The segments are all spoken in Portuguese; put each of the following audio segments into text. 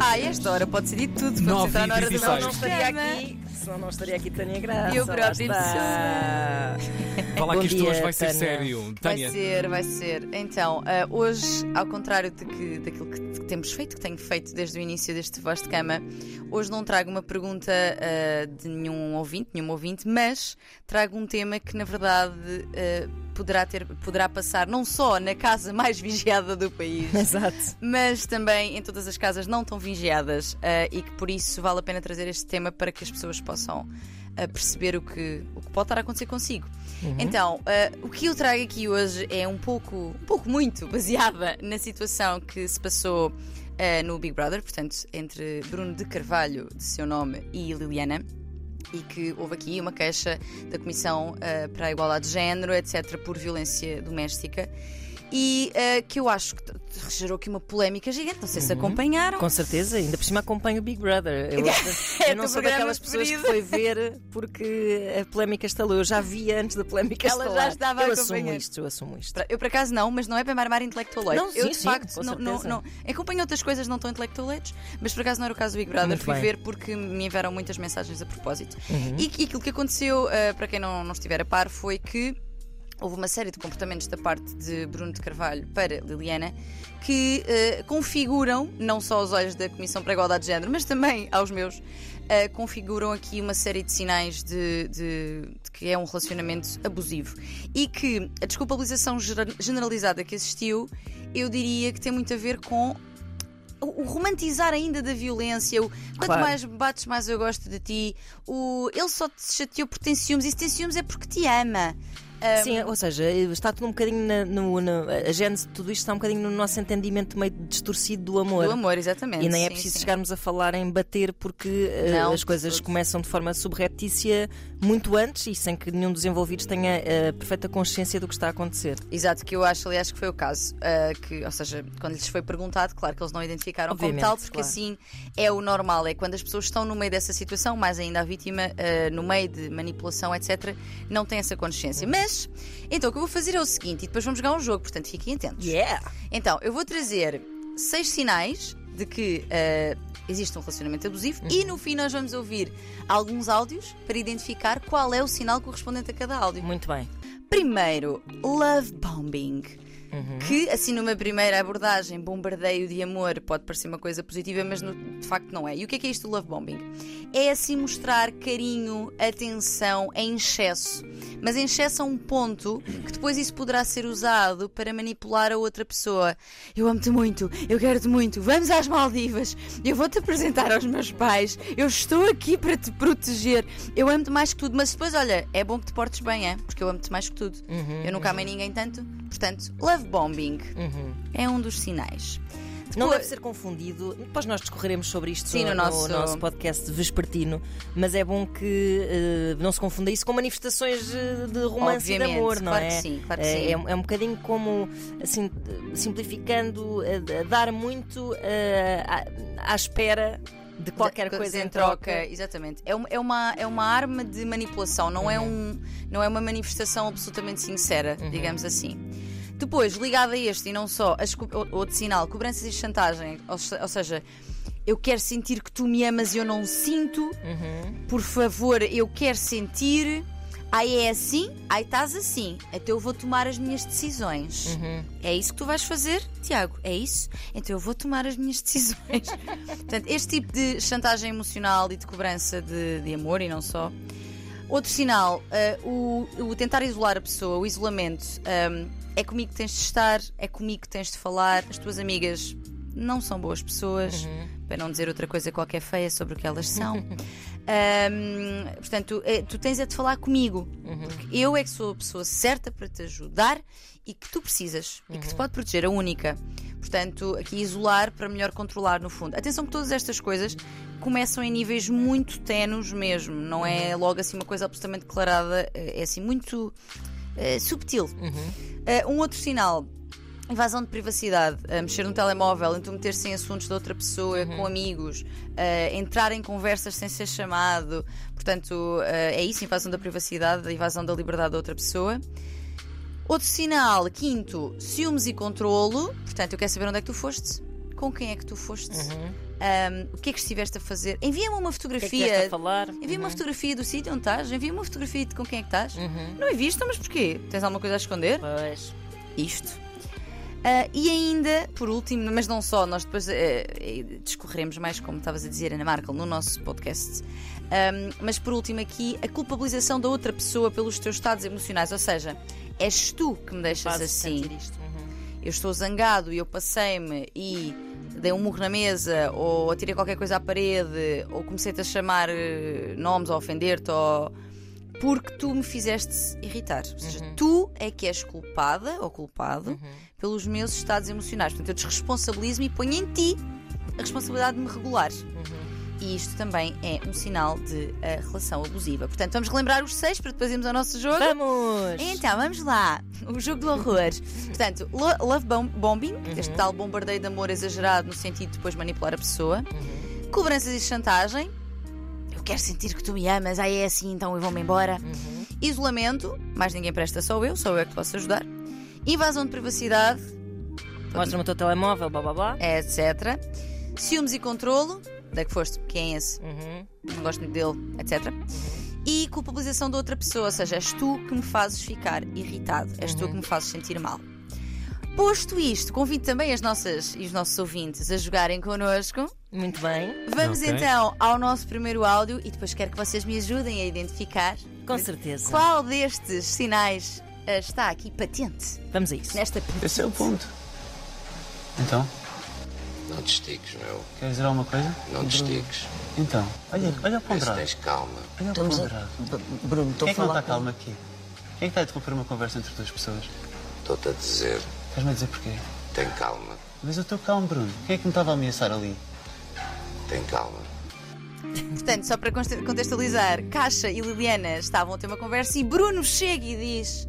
Ah, esta hora pode ser de tudo. Vamos Nove entrar e na hora do e seis. não estaria aqui. Senão não estaria aqui Tânia Graça. Eu lá própria está. Fala Bom que isto hoje vai ser Tânia. sério. Vai Tânia. ser, vai ser. Então, ah, hoje, ao contrário de que- daquilo que, que temos feito, que tenho feito desde o início deste Voz de Cama, hoje não trago uma pergunta ah, de nenhum ouvinte, nenhum ouvinte, mas trago um tema que, na verdade, ah, poderá, ter, poderá passar não só na casa mais vigiada do país, Exato. mas também em todas as casas não tão vigiadas ah, e que por isso vale a pena trazer este tema para que as pessoas possam ah, perceber o que, o que pode estar a acontecer consigo. Então, ah, o que eu trago aqui hoje é um pouco, um pouco muito baseada na situação que se passou ah, no Big Brother, portanto, entre Bruno de Carvalho, de seu nome, e Liliana. E que houve aqui uma queixa da Comissão ah, para a Igualdade de Género, etc., por violência doméstica. E ah, que eu acho que gerou aqui uma polémica gigante. Não sei se acompanharam. Com certeza, ainda por cima acompanho o Big Brother. Eu, É eu não sou daquelas pessoas que foi ver porque a polémica estalou. Eu já via antes da polémica Ela já estalar. estava a eu assumo acompanhar. isto, eu assumo isto. Eu por acaso não, mas não é para me armar intelectualmente. Não, eu sim, de sim, facto não, não, não. Acompanho outras coisas não tão intelectualetes, mas por acaso não era o caso do Big Brother. Muito Fui bem. ver porque me enviaram muitas mensagens a propósito. Uhum. E, que aquilo que aconteceu, ah, para quem não, não estiver a par, foi que houve uma série de comportamentos da parte de Bruno de Carvalho para Liliana que ah, configuram, não só aos olhos da Comissão para a Igualdade de Género, mas também aos meus, ah, configuram aqui uma série de sinais de, de- de que é um relacionamento abusivo. E que a desculpabilização generalizada que existiu, eu diria que tem muito a ver com o o romantizar ainda da violência, o quanto Claro. mais me bates, mais eu gosto de ti, o ele só te chateou porque tem ciúmes, e se tem ciúmes é porque te ama. Ah, Sim, ou seja, está tudo um bocadinho na, no, na- a gênese de tudo isto está um bocadinho no nosso entendimento meio distorcido do amor. do amor, exatamente. E nem é sim, preciso sim. chegarmos a falar em bater porque eh, Não, as coisas começam de forma subreptícia muito antes e sem que nenhum dos envolvidos tenha a perfeita consciência do que está a acontecer. Exato, que eu acho, aliás, que foi o caso. ah, que, ou seja, quando lhes foi perguntado, claro que eles não identificaram Obviamente, como tal, porque claro. assim é o normal. É quando as pessoas estão no meio dessa situação, mais ainda a vítima, ah, no meio de manipulação, etc., não tem essa consciência. Mas, então, o que eu vou fazer é o seguinte, e depois vamos jogar um jogo, portanto, fiquem atentos. Yeah! Então, eu vou trazer seis sinais de que ah, existe um relacionamento abusivo e no fim nós vamos ouvir alguns áudios para identificar qual é o sinal correspondente a cada áudio. Muito bem. Primeiro, love bombing. Que, assim, numa primeira abordagem, bombardeio de amor pode parecer uma coisa positiva, mas no- de facto não é. E o que é que é isto do love bombing? É assim mostrar carinho, atenção em excesso. Mas em excesso a um ponto que depois isso poderá ser usado para manipular a outra pessoa. Eu amo-te muito, eu quero-te muito, vamos às Maldivas, eu vou-te apresentar aos meus pais, eu estou aqui para te proteger, eu amo-te mais que tudo. Mas depois, olha, é bom que te portes bem, é? Porque eu amo-te mais que tudo. eu nunca amei ninguém tanto. Portanto, love bombing é um dos sinais. Não Depois- deve ser confundido. Depois nós discorreremos sobre isto Sim, no nosso- podcast vespertino, mas é bom que eh, não se confunda isso com manifestações eh, de romance e de Obviamente, amor, não claro é? que sim, claro que é, sim. é, é um bocadinho como, assim, simplificando, eh, a dar muito eh, à, à espera de qualquer De- coisa em troca. Exatamente. É uma, é, uma, é uma arma de manipulação, não, é um, não é uma manifestação absolutamente sincera, Uhum. digamos assim. Depois, ligado a este e não só, as outro sinal, cobranças e chantagem, ou, ou seja, eu quero sentir que tu me amas e eu não sinto, Uhum. por favor, eu quero sentir. Aí é assim, aí estás assim. Então eu vou tomar as minhas decisões. Uhum. É isso que tu vais fazer, Tiago? É isso? Então eu vou tomar as minhas decisões. Portanto, este tipo de chantagem emocional e de cobrança de, de amor e não só. Outro sinal, ah, o, o tentar isolar a pessoa, o isolamento. ahm, é comigo que tens de estar, é comigo que tens de falar. As tuas amigas não são boas pessoas, para não dizer outra coisa qualquer feia sobre o que elas são. Ahm, portanto, é, tu tens é de falar comigo. Porque eu é que sou a pessoa certa para te ajudar e que tu precisas e que te pode proteger, a única. Portanto, aqui isolar para melhor controlar, no fundo. Atenção que todas estas coisas começam em níveis muito tenos mesmo. Não é logo assim uma coisa absolutamente declarada, é assim muito eh, subtil. Eh, um outro sinal. Invasão de privacidade, mexer no telemóvel, então meter-se em assuntos de outra pessoa, com amigos, eh, entrar em conversas sem ser chamado. Portanto, eh, é isso, invasão da privacidade, invasão da liberdade da outra pessoa. Outro sinal, quinto, ciúmes e controlo. Portanto, eu quero saber onde é que tu foste. com quem é que tu foste, Uhum. ahm, o que é que estiveste a fazer. Envia-me uma O que é que fotografia. a falar? Envia-me uma fotografia do sítio onde estás, envia-me uma fotografia de com quem é que estás. Uhum. Não enviaste, mas porquê? Tens alguma coisa a esconder? Pois. Isto. Ah, e ainda, por último, mas não só, nós depois eh, eh, discorreremos mais, como estavas a dizer, Ana Markel, no nosso podcast. Ahm, mas por último, aqui, a culpabilização da outra pessoa pelos teus estados emocionais. Ou seja, és tu que me deixas assim. Uhum. Eu estou zangado e eu passei-me e dei um murro na mesa, ou atirei qualquer coisa à parede, ou comecei-te a chamar eh, nomes, ou ofender-te, ou. Porque tu me fizeste irritar. Ou seja, tu é que és culpada ou culpado pelos meus estados emocionais. Portanto, eu desresponsabilizo-me e ponho em ti a responsabilidade de me regular. E isto também é um sinal de eh, relação abusiva. Portanto, vamos relembrar os seis para depois irmos ao nosso jogo. Vamos! Então, vamos lá. O jogo do horror. Portanto, lo- love bom- bombing, este tal bombardeio de amor exagerado no sentido de depois manipular a pessoa. Cobranças e chantagem. Quero sentir que tu me amas, aí é assim, então eu vou-me embora. Isolamento, mais ninguém presta, só eu, só eu é que posso ajudar. Invasão de privacidade, Mostra-me o teu telemóvel, blá blá blá. etc. Ciúmes e controlo, da que foste, quem é esse? Uhum. não gosto muito dele, etc. E culpabilização de outra pessoa, ou seja, és tu que me fazes ficar irritado, és tu que me fazes sentir mal. Posto isto, convido também as nossas e os nossos ouvintes a jogarem connosco. Muito bem, Vamos Ok. então ao nosso primeiro áudio e depois quero que vocês me ajudem a identificar com certeza. qual destes sinais eh, está aqui patente Vamos a isso. nesta Esse é o ponto. Então, Não te estiques, meu. quer dizer alguma coisa? Não te estiques. Então, olha, olha o ponderado. tens calma. Olha o a... B- Bruno, estou Quem a é que não falar está calmo aqui? Quem é que está a interromper uma conversa entre duas pessoas? Estou-te a dizer, Estás-me a dizer porquê? tem calma, Mas eu estou calmo, Bruno. Quem é que me estava a ameaçar ali? tem calma. Portanto, só para conte- contextualizar, Caixa e Liliana estavam a ter uma conversa e Bruno chega e diz: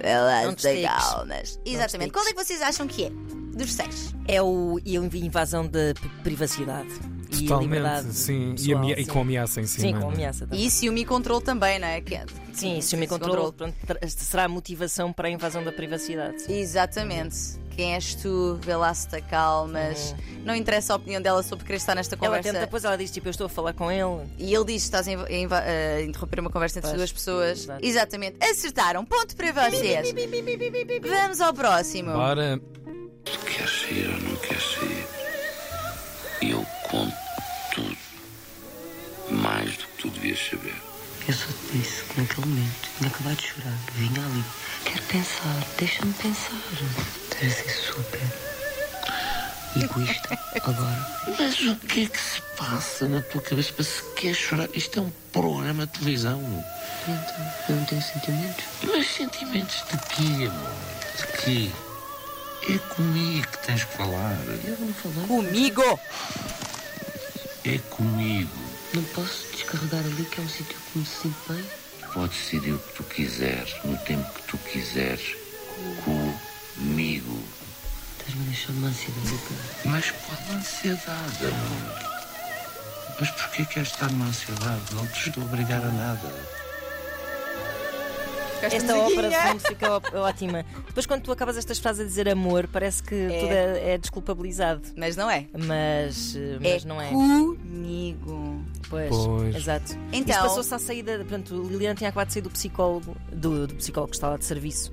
Elas te têm calmas. Exatamente. Qual é que vocês acham que é? Dos seis. É o, e a invasão de p- privacidade e a liberdade. Totalmente, sim. E, pessoal, e sim. com ameaça em cima. Sim, com é? ameaça. também. E ciúme e controle também, não é? Que Sim, se o me Esse controle será a motivação para a invasão da privacidade. Exatamente. Quem és tu? Vê lá se te calmas. Não interessa a opinião dela sobre querer estar nesta Ela conversa. tenta, depois ela diz tipo, eu estou a falar com ele. E ele diz: estás a a interromper uma conversa entre Pois, duas pessoas. Exatamente. Acertaram. Ponto para vocês. Vamos ao próximo. Bora. Tu queres sair ou não queres? E eu devias saber. Eu só te disse que naquele momento tinha acabado de chorar. Vinha ali. Quero pensar, deixa-me pensar. Estás a ser super egoísta agora. Mas o que é que se passa na tua cabeça para se queres chorar? Isto é um programa de televisão. Então, eu não tenho sentimentos. Mas sentimentos de quê, amor? De quê? É comigo que tens que falar. Eu não falei. Comigo! É comigo. Não posso descarregar ali que é um sítio que me sinto bem. Podes decidir o que tu quiseres, no tempo que tu quiseres. Comigo. Estás-me a deixar uma ansiedade. cara. Mas qual ansiedade, amor? Mas porquê queres estar numa ansiedade? Não te estou a obrigar a nada. Esta ópera de fundo fica ótima. Depois, quando tu acabas estas frases a dizer amor, parece que tudo é, é desculpabilizado. Mas não é. Mas, eh, mas é não é. comigo. Pois, Pois. exato. Então- Isto passou-se à saída. Pronto, Liliana tinha acabado de sair do psicólogo, do, do psicólogo que está lá de serviço.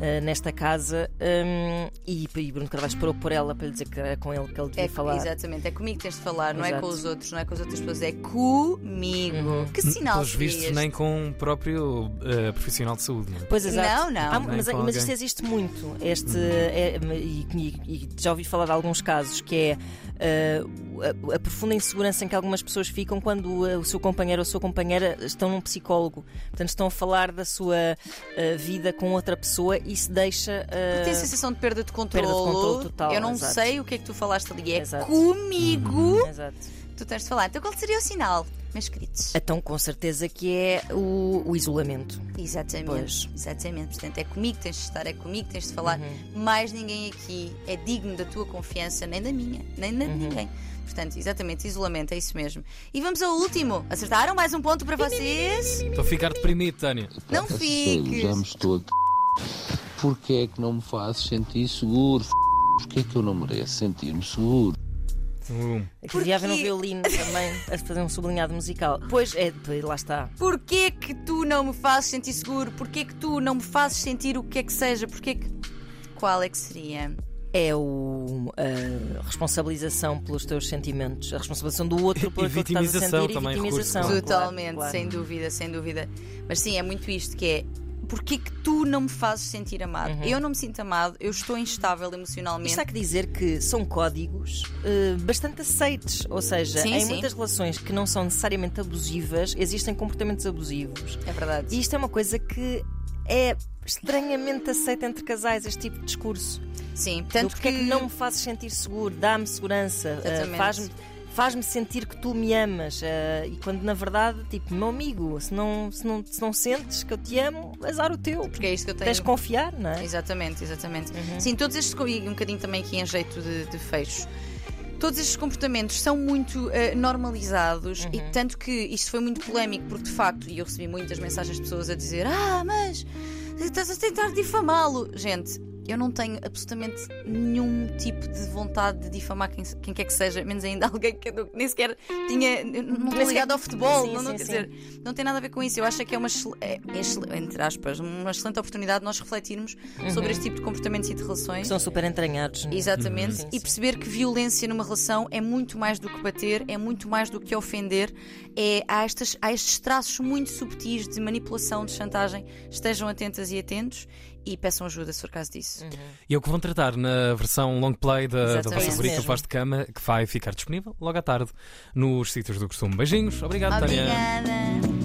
Eh, nesta casa hum, e, e Bruno Carvalho esperou por ela para lhe dizer que era com ele que ele devia É, falar. Exatamente, é comigo que tens de falar, não é Exato. com os outros, não é com as outras pessoas, é comigo. Que sinal Pelos vistos, nem com o próprio eh, profissional de saúde. Não é? Pois exato. Não, não. Há- Nem mas, mas isto existe muito. Este, é, e, e- já ouvi falar de alguns casos que é eh, a, a profunda insegurança em que algumas pessoas ficam quando eh, o seu companheiro ou a sua companheira estão num psicólogo. Portanto, estão a falar da sua eh, vida com outra pessoa e se deixa. eh, Tem a sensação de perda de controle. Perda de controle total, Eu não exato. sei o que é que tu falaste ali. É Exato. comigo. Exato. Tu tens de falar. Então qual seria o sinal, meus queridos? Então, com certeza que é o, o isolamento. Exatamente. Pois. Exatamente. Portanto, é comigo que tens de estar, é comigo que tens de falar. Uhum. Mais ninguém aqui é digno da tua confiança, nem da minha, nem Uhum. da de ninguém. Portanto, exatamente, isolamento, é isso mesmo. E vamos ao último. Acertaram mais um ponto para vocês? Estou a ficar deprimido, Tânia. Não fiques. Estou a... Porquê é que não me fazes sentir seguro? Porquê que eu não mereço sentir-me seguro? Um. Aqui um Porque- violino também a fazer um sublinhado musical. Pois é, pois, lá está. Porquê que tu não me fazes sentir seguro? Porquê que tu não me fazes sentir o que é que seja? Porquê que. Qual é que seria? É o, a responsabilização pelos teus sentimentos, a responsabilização do outro por aquilo que estás a sentir e vitimização. recurso. claro, Totalmente, claro. sem dúvida, sem dúvida. Mas sim, é muito isto que é. Porquê que tu não me fazes sentir amado? Uhum. Eu não me sinto amado, eu estou instável emocionalmente. Isto há que dizer que são códigos eh, bastante aceites, ou seja, Sim, em sim. muitas relações que não são necessariamente abusivas, existem comportamentos abusivos. É verdade. E isto é uma coisa que é estranhamente aceita entre casais, este tipo de discurso. Sim, tanto porque é que não me fazes sentir seguro, dá-me segurança, Exatamente. faz-me faz-me sentir que tu me amas. eh, e quando na verdade, tipo, meu amigo, se não, se, não, se não sentes que eu te amo, azar o teu. Porque é isto que eu tenho. Tens de confiar, não é? Exatamente, exatamente. Uhum. Sim, todos estes, e um bocadinho também aqui em jeito de, de fecho. Todos estes comportamentos são muito eh, normalizados Uhum. e tanto que isto foi muito polémico porque de facto, e eu recebi muitas mensagens de pessoas a dizer Ah, mas estás a tentar difamá-lo. Gente, eu não tenho absolutamente nenhum tipo de vontade de difamar quem, quem quer que seja, menos ainda alguém que eu nem sequer tinha. Não estou ligado ao futebol, Sim, não, não, sim, quer sim. dizer, não tem nada a ver com isso. Eu acho que é uma, é, é entre aspas, uma excelente oportunidade de nós refletirmos sobre este tipo de comportamentos e de relações. Uhum. São super entranhados. não é? Exatamente. Sim, E perceber que violência numa relação é muito mais do que bater, é muito mais do que ofender. É, há, estas, há estes traços muito subtis de manipulação, de chantagem. Estejam atentas e atentos e peçam ajuda se for caso disso. E é o que vão tratar na versão long play da, da vossa É rubrica. Voz de Cama, que vai ficar disponível logo à tarde nos sítios do costume. Beijinhos, obrigado, Tânia. Obrigada.